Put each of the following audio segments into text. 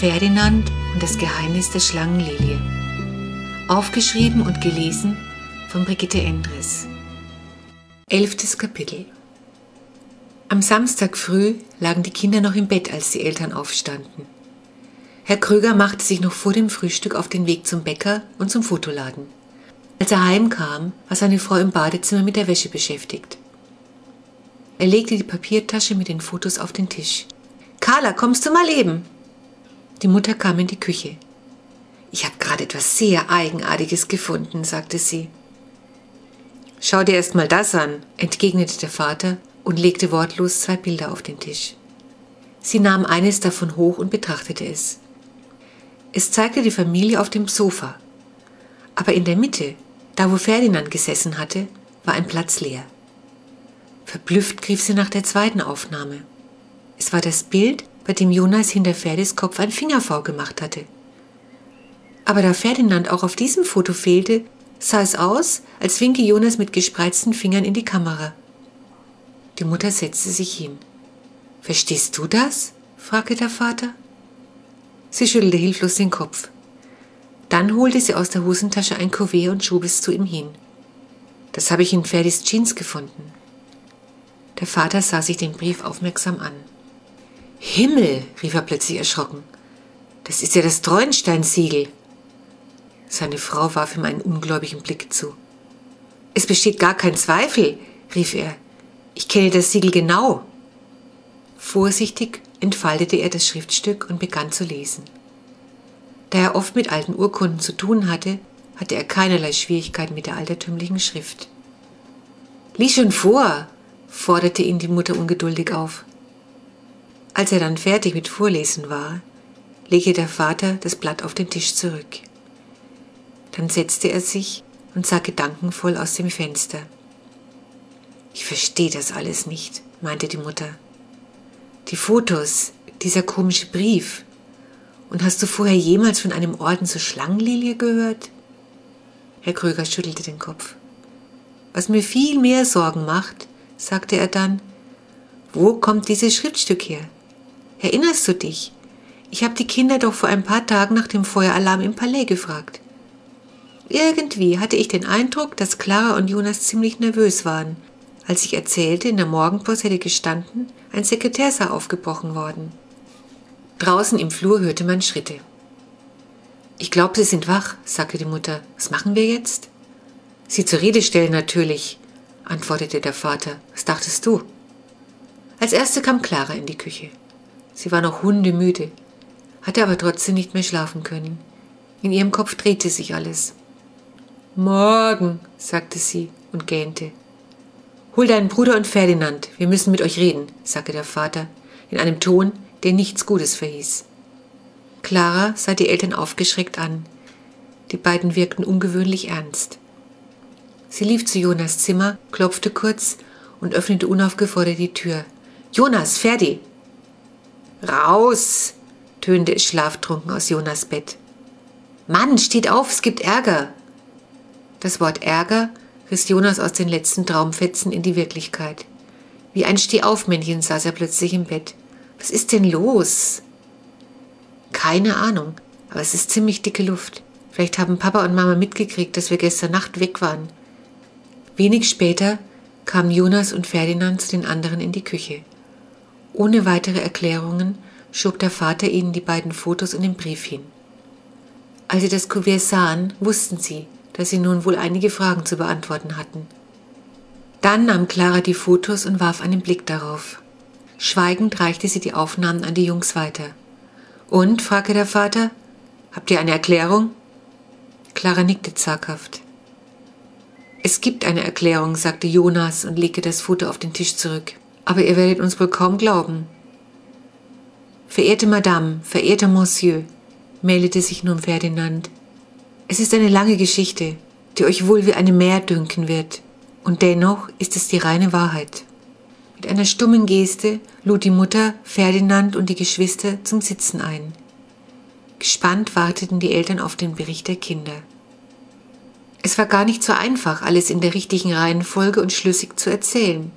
Ferdinand und das Geheimnis der Schlangenlilie. Aufgeschrieben und gelesen von Brigitte Endres. Elftes Kapitel Am Samstag früh lagen die Kinder noch im Bett, als die Eltern aufstanden. Herr Kröger machte sich noch vor dem Frühstück auf den Weg zum Bäcker und zum Fotoladen. Als er heimkam, war seine Frau im Badezimmer mit der Wäsche beschäftigt. Er legte die Papiertasche mit den Fotos auf den Tisch. Carla, kommst du mal eben? Die Mutter kam in die Küche. Ich habe gerade etwas sehr Eigenartiges gefunden, sagte sie. Schau dir erst mal das an, entgegnete der Vater und legte wortlos zwei Bilder auf den Tisch. Sie nahm eines davon hoch und betrachtete es. Es zeigte die Familie auf dem Sofa. Aber in der Mitte, da wo Ferdinand gesessen hatte, war ein Platz leer. Verblüfft griff sie nach der zweiten Aufnahme. Es war das Bild, bei dem Jonas hinter Ferdis Kopf ein Fingerv gemacht hatte. Aber da Ferdinand auch auf diesem Foto fehlte, sah es aus, als winke Jonas mit gespreizten Fingern in die Kamera. Die Mutter setzte sich hin. Verstehst du das? fragte der Vater. Sie schüttelte hilflos den Kopf. Dann holte sie aus der Hosentasche ein Kuvert und schob es zu ihm hin. Das habe ich in Ferdis Jeans gefunden. Der Vater sah sich den Brief aufmerksam an. Himmel, rief er plötzlich erschrocken. Das ist ja das Treuenstein-Siegel. Seine Frau warf ihm einen ungläubigen Blick zu. Es besteht gar kein Zweifel, rief er. Ich kenne das Siegel genau. Vorsichtig entfaltete er das Schriftstück und begann zu lesen. Da er oft mit alten Urkunden zu tun hatte, hatte er keinerlei Schwierigkeiten mit der altertümlichen Schrift. Lies schon vor, forderte ihn die Mutter ungeduldig auf. Als er dann fertig mit Vorlesen war, legte der Vater das Blatt auf den Tisch zurück. Dann setzte er sich und sah gedankenvoll aus dem Fenster. Ich verstehe das alles nicht, meinte die Mutter. Die Fotos, dieser komische Brief. Und hast du vorher jemals von einem Orden zur Schlangenlilie gehört? Herr Kröger schüttelte den Kopf. Was mir viel mehr Sorgen macht, sagte er dann, wo kommt dieses Schriftstück her? Erinnerst du dich? Ich habe die Kinder doch vor ein paar Tagen nach dem Feueralarm im Palais gefragt. Irgendwie hatte ich den Eindruck, dass Clara und Jonas ziemlich nervös waren, als ich erzählte, in der Morgenpost hätte gestanden, ein Sekretär sei aufgebrochen worden. Draußen im Flur hörte man Schritte. Ich glaube, Sie sind wach, sagte die Mutter. Was machen wir jetzt? Sie zur Rede stellen natürlich, antwortete der Vater. Was dachtest du? Als erste kam Clara in die Küche. Sie war noch hundemüde, hatte aber trotzdem nicht mehr schlafen können. In ihrem Kopf drehte sich alles. Morgen, sagte sie und gähnte. Hol deinen Bruder und Ferdinand, wir müssen mit euch reden, sagte der Vater in einem Ton, der nichts Gutes verhieß. Clara sah die Eltern aufgeschreckt an. Die beiden wirkten ungewöhnlich ernst. Sie lief zu Jonas Zimmer, klopfte kurz und öffnete unaufgefordert die Tür. Jonas, Ferdi! Raus! tönte es schlaftrunken aus Jonas Bett. Mann, steht auf, es gibt Ärger! Das Wort Ärger riss Jonas aus den letzten Traumfetzen in die Wirklichkeit. Wie ein Stehaufmännchen saß er plötzlich im Bett. Was ist denn los? Keine Ahnung, aber es ist ziemlich dicke Luft. Vielleicht haben Papa und Mama mitgekriegt, dass wir gestern Nacht weg waren. Wenig später kamen Jonas und Ferdinand zu den anderen in die Küche. Ohne weitere Erklärungen schob der Vater ihnen die beiden Fotos und den Brief hin. Als sie das Kuvert sahen, wussten sie, dass sie nun wohl einige Fragen zu beantworten hatten. Dann nahm Clara die Fotos und warf einen Blick darauf. Schweigend reichte sie die Aufnahmen an die Jungs weiter. Und, fragte der Vater, habt ihr eine Erklärung? Clara nickte zaghaft. Es gibt eine Erklärung, sagte Jonas und legte das Foto auf den Tisch zurück. Aber ihr werdet uns wohl kaum glauben. Verehrte Madame, verehrter Monsieur, meldete sich nun Ferdinand, es ist eine lange Geschichte, die euch wohl wie eine Mär dünken wird, und dennoch ist es die reine Wahrheit. Mit einer stummen Geste lud die Mutter Ferdinand und die Geschwister zum Sitzen ein. Gespannt warteten die Eltern auf den Bericht der Kinder. Es war gar nicht so einfach, alles in der richtigen Reihenfolge und schlüssig zu erzählen.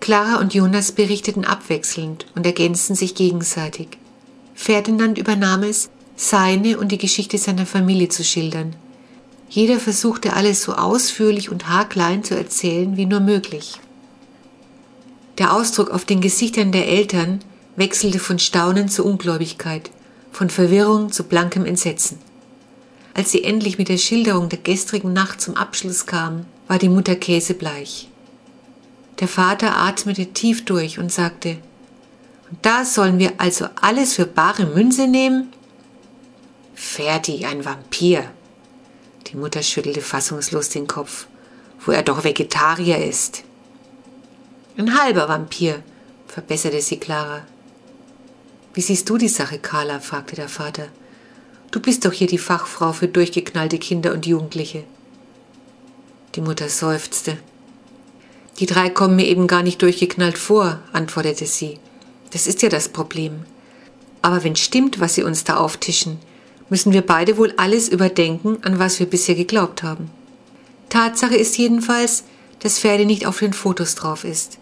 Clara und Jonas berichteten abwechselnd und ergänzten sich gegenseitig. Ferdinand übernahm es, seine und die Geschichte seiner Familie zu schildern. Jeder versuchte alles so ausführlich und haarklein zu erzählen wie nur möglich. Der Ausdruck auf den Gesichtern der Eltern wechselte von Staunen zu Ungläubigkeit, von Verwirrung zu blankem Entsetzen. Als sie endlich mit der Schilderung der gestrigen Nacht zum Abschluss kamen, war die Mutter käsebleich. Der Vater atmete tief durch und sagte, und da sollen wir also alles für bare Münze nehmen? Fertig, ein Vampir. Die Mutter schüttelte fassungslos den Kopf, wo er doch Vegetarier ist. Ein halber Vampir, verbesserte sie Clara. Wie siehst du die Sache, Carla? fragte der Vater. Du bist doch hier die Fachfrau für durchgeknallte Kinder und Jugendliche. Die Mutter seufzte. Die drei kommen mir eben gar nicht durchgeknallt vor, antwortete sie. Das ist ja das Problem. Aber wenn stimmt, was sie uns da auftischen, müssen wir beide wohl alles überdenken, an was wir bisher geglaubt haben. Tatsache ist jedenfalls, dass Pferde nicht auf den Fotos drauf ist.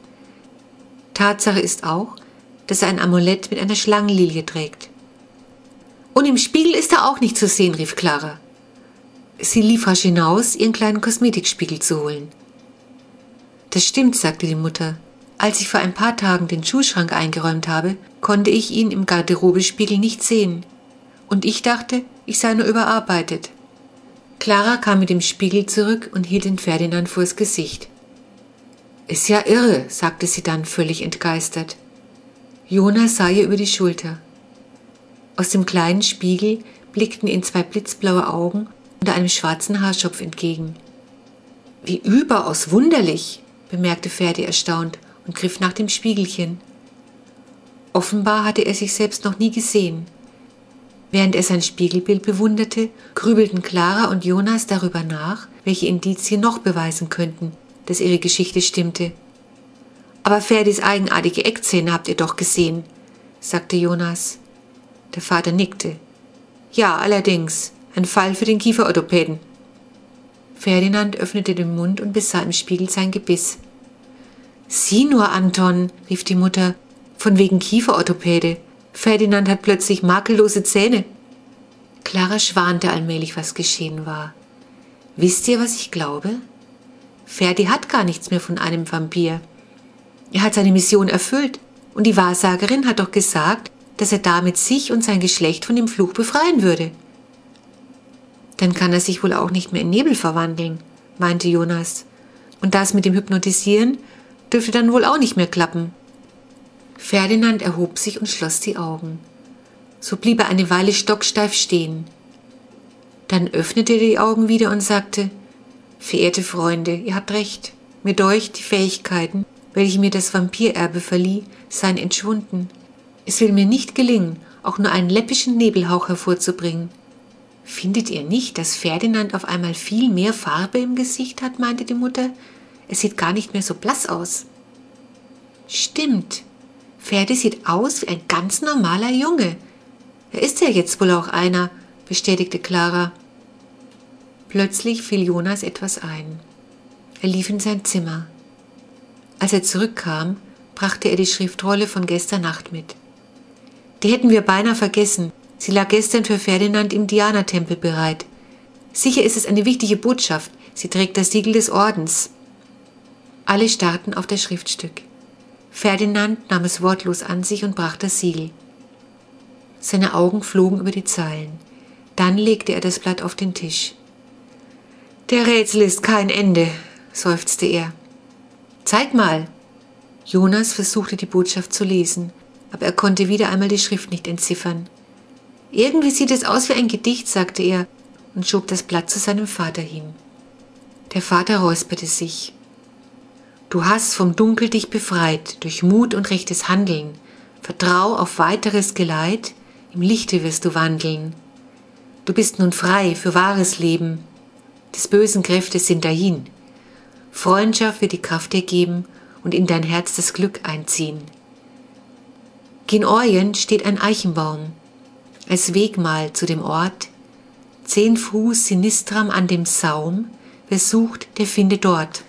Tatsache ist auch, dass er ein Amulett mit einer Schlangenlilie trägt. Und im Spiegel ist er auch nicht zu sehen, rief Clara. Sie lief rasch hinaus, ihren kleinen Kosmetikspiegel zu holen. Das stimmt, sagte die Mutter. Als ich vor ein paar Tagen den Schuhschrank eingeräumt habe, konnte ich ihn im Garderobespiegel nicht sehen. Und ich dachte, ich sei nur überarbeitet. Clara kam mit dem Spiegel zurück und hielt den Ferdinand vors Gesicht. Ist ja irre, sagte sie dann völlig entgeistert. Jonas sah ihr über die Schulter. Aus dem kleinen Spiegel blickten ihn zwei blitzblaue Augen unter einem schwarzen Haarschopf entgegen. Wie überaus wunderlich, bemerkte Ferdi erstaunt und griff nach dem Spiegelchen. Offenbar hatte er sich selbst noch nie gesehen. Während er sein Spiegelbild bewunderte, grübelten Clara und Jonas darüber nach, welche Indizien noch beweisen könnten, dass ihre Geschichte stimmte. Aber Ferdis eigenartige Eckzähne habt ihr doch gesehen, sagte Jonas. Der Vater nickte. Ja, allerdings, ein Fall für den Kieferorthopäden. Ferdinand öffnete den Mund und besah im Spiegel sein Gebiss. Sieh nur, Anton, rief die Mutter, von wegen Kieferorthopäde. Ferdinand hat plötzlich makellose Zähne. Clara schwante allmählich, was geschehen war. Wisst ihr, was ich glaube? Ferdi hat gar nichts mehr von einem Vampir. Er hat seine Mission erfüllt und die Wahrsagerin hat doch gesagt, dass er damit sich und sein Geschlecht von dem Fluch befreien würde. Dann kann er sich wohl auch nicht mehr in Nebel verwandeln, meinte Jonas. Und das mit dem Hypnotisieren dürfte dann wohl auch nicht mehr klappen. Ferdinand erhob sich und schloss die Augen. So blieb er eine Weile stocksteif stehen. Dann öffnete er die Augen wieder und sagte, Verehrte Freunde, ihr habt recht. Mir deucht, die Fähigkeiten, welche mir das Vampirerbe verlieh, seien entschwunden. Es will mir nicht gelingen, auch nur einen läppischen Nebelhauch hervorzubringen. Findet ihr nicht, dass Ferdinand auf einmal viel mehr Farbe im Gesicht hat, meinte die Mutter. Er sieht gar nicht mehr so blass aus. Stimmt. Ferdi sieht aus wie ein ganz normaler Junge. Er ist ja jetzt wohl auch einer, bestätigte Clara. Plötzlich fiel Jonas etwas ein. Er lief in sein Zimmer. Als er zurückkam, brachte er die Schriftrolle von gestern Nacht mit. Die hätten wir beinahe vergessen. Sie lag gestern für Ferdinand im Diana-Tempel bereit. Sicher ist es eine wichtige Botschaft. Sie trägt das Siegel des Ordens. Alle starrten auf das Schriftstück. Ferdinand nahm es wortlos an sich und brach das Siegel. Seine Augen flogen über die Zeilen. Dann legte er das Blatt auf den Tisch. Der Rätsel ist kein Ende, seufzte er. Zeig mal. Jonas versuchte die Botschaft zu lesen, aber er konnte wieder einmal die Schrift nicht entziffern. Irgendwie sieht es aus wie ein Gedicht, sagte er und schob das Blatt zu seinem Vater hin. Der Vater räusperte sich. Du hast vom Dunkel dich befreit durch Mut und rechtes Handeln. Vertrau auf weiteres Geleit, im Lichte wirst du wandeln. Du bist nun frei für wahres Leben. Des bösen Kräfte sind dahin. Freundschaft wird die Kraft dir geben und in dein Herz das Glück einziehen. Gen Orient steht ein Eichenbaum, als Wegmal zu dem Ort. Zehn Fuß sinistram an dem Saum, wer sucht, der findet dort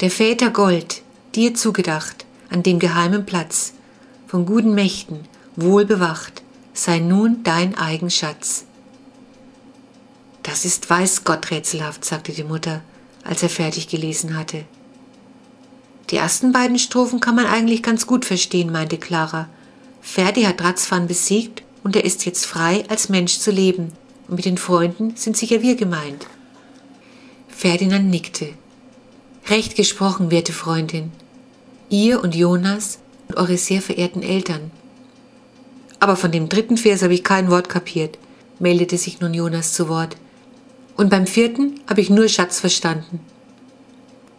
der Väter Gold, dir zugedacht, an dem geheimen Platz, von guten Mächten, wohl bewacht, sei nun dein Eigenschatz. Das ist weiß Gott rätselhaft, sagte die Mutter, als er fertig gelesen hatte. Die ersten beiden Strophen kann man eigentlich ganz gut verstehen, meinte Clara. Ferdi hat Ratzfan besiegt und er ist jetzt frei, als Mensch zu leben. Und mit den Freunden sind sicher wir gemeint. Ferdinand nickte. Recht gesprochen, werte Freundin. Ihr und Jonas und eure sehr verehrten Eltern. Aber von dem dritten Vers habe ich kein Wort kapiert, meldete sich nun Jonas zu Wort. Und beim vierten habe ich nur Schatz verstanden.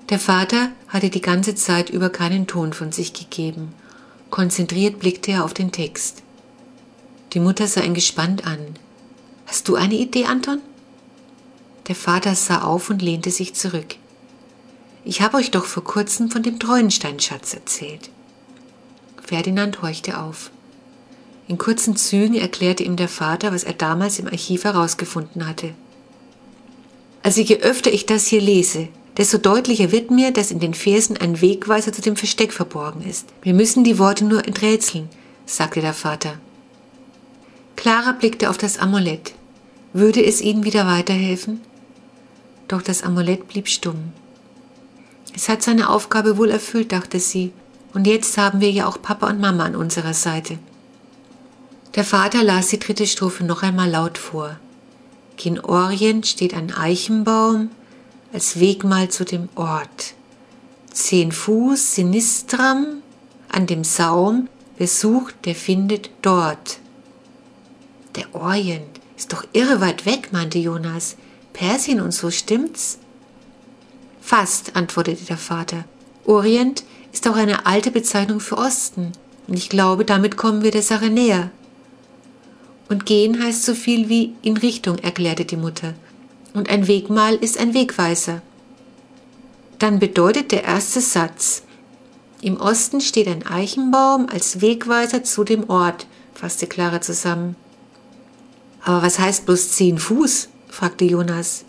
Der Vater hatte die ganze Zeit über keinen Ton von sich gegeben. Konzentriert blickte er auf den Text. Die Mutter sah ihn gespannt an. Hast du eine Idee, Anton? Der Vater sah auf und lehnte sich zurück. Ich habe euch doch vor kurzem von dem Treuensteinschatz erzählt. Ferdinand horchte auf. In kurzen Zügen erklärte ihm der Vater, was er damals im Archiv herausgefunden hatte. Also je öfter ich das hier lese, desto deutlicher wird mir, dass in den Versen ein Wegweiser zu dem Versteck verborgen ist. Wir müssen die Worte nur enträtseln, sagte der Vater. Clara blickte auf das Amulett. Würde es ihnen wieder weiterhelfen? Doch das Amulett blieb stumm. Es hat seine Aufgabe wohl erfüllt, dachte sie, und jetzt haben wir ja auch Papa und Mama an unserer Seite. Der Vater las die dritte Strophe noch einmal laut vor. Gen Orient steht ein Eichenbaum als Wegmal zu dem Ort. Zehn Fuß sinistram an dem Saum, wer sucht, der findet dort. Der Orient ist doch irre weit weg, meinte Jonas. Persien und so stimmt's? Fast, antwortete der Vater. Orient ist auch eine alte Bezeichnung für Osten, und ich glaube, damit kommen wir der Sache näher. Und gehen heißt so viel wie in Richtung, erklärte die Mutter. Und ein Wegmal ist ein Wegweiser. Dann bedeutet der erste Satz, im Osten steht ein Eichenbaum als Wegweiser zu dem Ort, fasste Clara zusammen. Aber was heißt bloß zehn Fuß? fragte Jonas.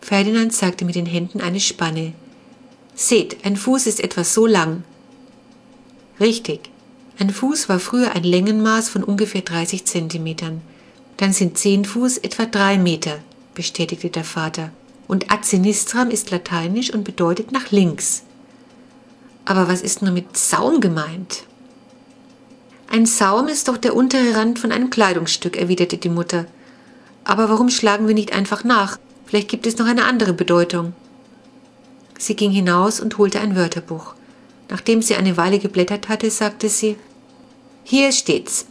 Ferdinand zeigte mit den Händen eine Spanne. Seht, ein Fuß ist etwa so lang. Richtig, ein Fuß war früher ein Längenmaß von ungefähr 30 Zentimetern. Dann sind zehn Fuß etwa drei Meter, bestätigte der Vater. Und ad sinistram ist lateinisch und bedeutet nach links. Aber was ist nur mit Saum gemeint? Ein Saum ist doch der untere Rand von einem Kleidungsstück, erwiderte die Mutter. Aber warum schlagen wir nicht einfach nach? Vielleicht gibt es noch eine andere Bedeutung. Sie ging hinaus und holte ein Wörterbuch. Nachdem sie eine Weile geblättert hatte, sagte sie Hier steht's.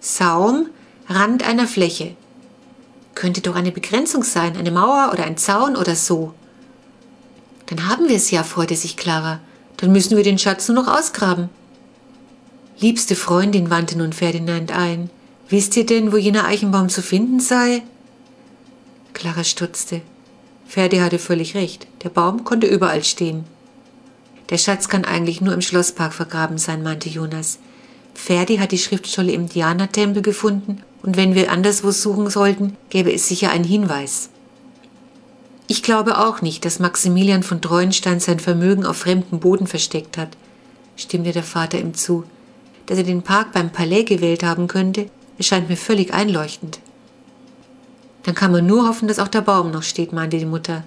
Saum, Rand einer Fläche. Könnte doch eine Begrenzung sein, eine Mauer oder ein Zaun oder so. Dann haben wir es ja, freute sich Clara. Dann müssen wir den Schatz nur noch ausgraben. Liebste Freundin, wandte nun Ferdinand ein, wisst ihr denn, wo jener Eichenbaum zu finden sei? Clara stutzte. Ferdi hatte völlig recht. Der Baum konnte überall stehen. Der Schatz kann eigentlich nur im Schlosspark vergraben sein, meinte Jonas. Ferdi hat die Schriftscholle im Diana-Tempel gefunden und wenn wir anderswo suchen sollten, gäbe es sicher einen Hinweis. Ich glaube auch nicht, dass Maximilian von Treuenstein sein Vermögen auf fremdem Boden versteckt hat, stimmte der Vater ihm zu. Dass er den Park beim Palais gewählt haben könnte, erscheint mir völlig einleuchtend. Dann kann man nur hoffen, dass auch der Baum noch steht, meinte die Mutter.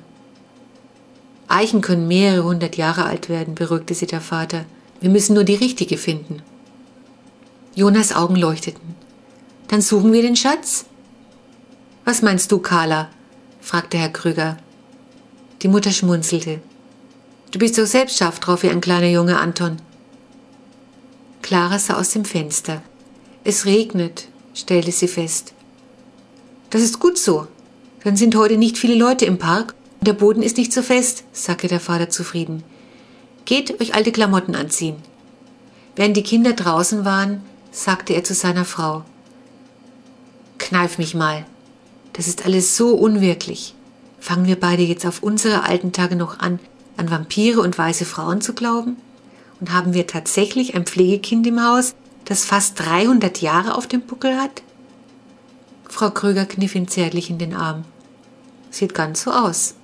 Eichen können mehrere hundert Jahre alt werden, beruhigte sie der Vater. Wir müssen nur die richtige finden. Jonas Augen leuchteten. Dann suchen wir den Schatz? Was meinst du, Carla? fragte Herr Krüger. Die Mutter schmunzelte. Du bist doch selbst scharf drauf wie ein kleiner Junge, Anton. Clara sah aus dem Fenster. Es regnet, stellte sie fest. Das ist gut so. Dann sind heute nicht viele Leute im Park der Boden ist nicht so fest, sagte der Vater zufrieden. Geht euch alte Klamotten anziehen. Während die Kinder draußen waren, sagte er zu seiner Frau. Kneif mich mal. Das ist alles so unwirklich. Fangen wir beide jetzt auf unsere alten Tage noch an, an Vampire und weiße Frauen zu glauben? Und haben wir tatsächlich ein Pflegekind im Haus, das fast 300 Jahre auf dem Buckel hat? Frau Kröger kniff ihn zärtlich in den Arm. Sieht ganz so aus.